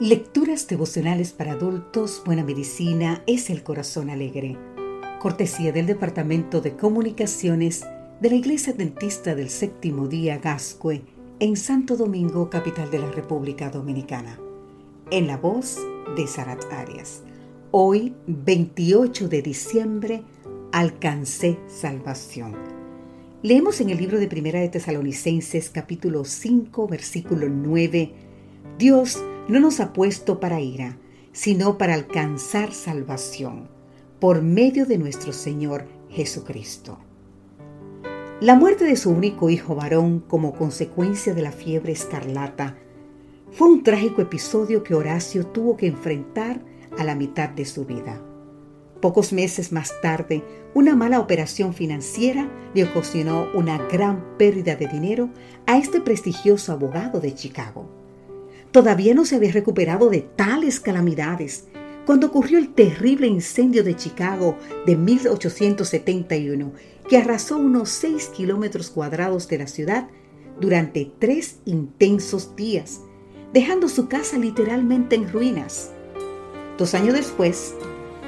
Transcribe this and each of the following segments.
Lecturas devocionales para adultos, Buena Medicina es el Corazón Alegre. Cortesía del Departamento de Comunicaciones de la Iglesia Dentista del Séptimo Día Gascue en Santo Domingo, capital de la República Dominicana. En la voz de Sarat Arias. Hoy, 28 de diciembre, alcancé salvación. Leemos en el libro de Primera de Tesalonicenses capítulo 5 versículo 9. Dios no nos ha puesto para ira, sino para alcanzar salvación por medio de nuestro Señor Jesucristo. La muerte de su único hijo varón como consecuencia de la fiebre escarlata fue un trágico episodio que Horacio tuvo que enfrentar a la mitad de su vida. Pocos meses más tarde, una mala operación financiera le ocasionó una gran pérdida de dinero a este prestigioso abogado de Chicago todavía no se había recuperado de tales calamidades cuando ocurrió el terrible incendio de Chicago de 1871 que arrasó unos 6 kilómetros cuadrados de la ciudad durante tres intensos días, dejando su casa literalmente en ruinas. Dos años después,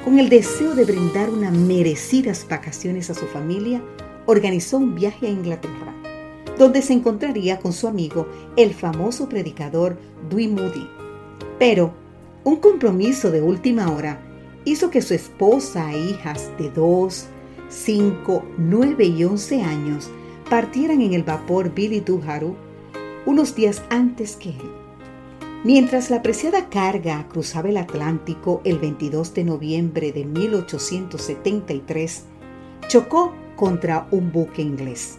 con el deseo de brindar unas merecidas vacaciones a su familia, organizó un viaje a Inglaterra donde se encontraría con su amigo, el famoso predicador Dewey Moody. Pero un compromiso de última hora hizo que su esposa e hijas de 2, 5, 9 y 11 años partieran en el vapor Billy Duharu unos días antes que él. Mientras la preciada carga cruzaba el Atlántico el 22 de noviembre de 1873, chocó contra un buque inglés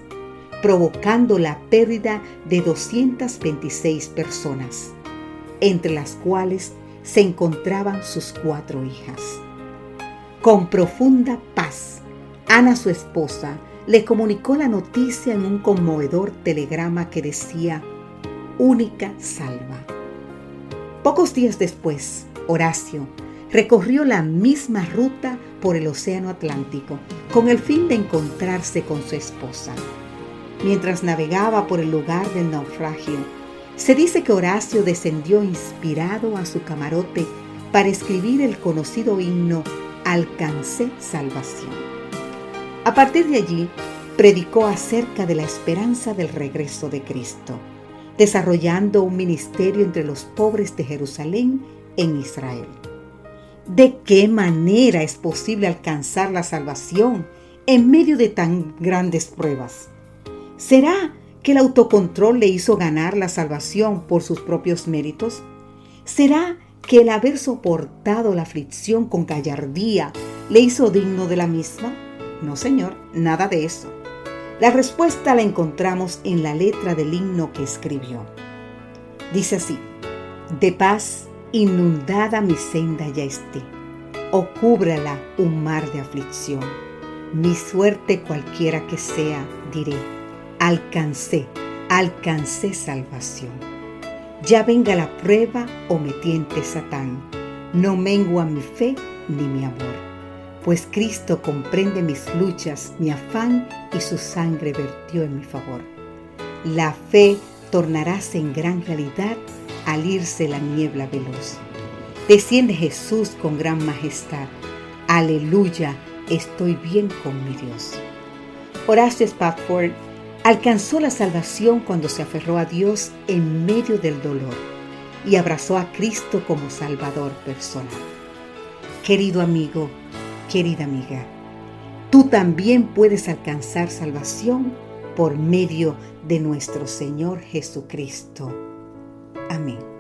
provocando la pérdida de 226 personas, entre las cuales se encontraban sus cuatro hijas. Con profunda paz, Ana, su esposa, le comunicó la noticia en un conmovedor telegrama que decía, única salva. Pocos días después, Horacio recorrió la misma ruta por el Océano Atlántico con el fin de encontrarse con su esposa mientras navegaba por el lugar del naufragio. Se dice que Horacio descendió inspirado a su camarote para escribir el conocido himno Alcancé salvación. A partir de allí, predicó acerca de la esperanza del regreso de Cristo, desarrollando un ministerio entre los pobres de Jerusalén en Israel. ¿De qué manera es posible alcanzar la salvación en medio de tan grandes pruebas? ¿Será que el autocontrol le hizo ganar la salvación por sus propios méritos? ¿Será que el haber soportado la aflicción con gallardía le hizo digno de la misma? No, Señor, nada de eso. La respuesta la encontramos en la letra del himno que escribió. Dice así, de paz inundada mi senda ya esté, o cúbrala un mar de aflicción. Mi suerte cualquiera que sea, diré, alcancé, alcancé salvación. Ya venga la prueba o me tiente Satán, no mengua mi fe ni mi amor, pues Cristo comprende mis luchas, mi afán y su sangre vertió en mi favor. La fe tornaráse en gran realidad al irse la niebla veloz. Desciende Jesús con gran majestad. Aleluya, estoy bien con mi Dios. Horacio Spafford Alcanzó la salvación cuando se aferró a Dios en medio del dolor y abrazó a Cristo como Salvador personal. Querido amigo, querida amiga, tú también puedes alcanzar salvación por medio de nuestro Señor Jesucristo. Amén.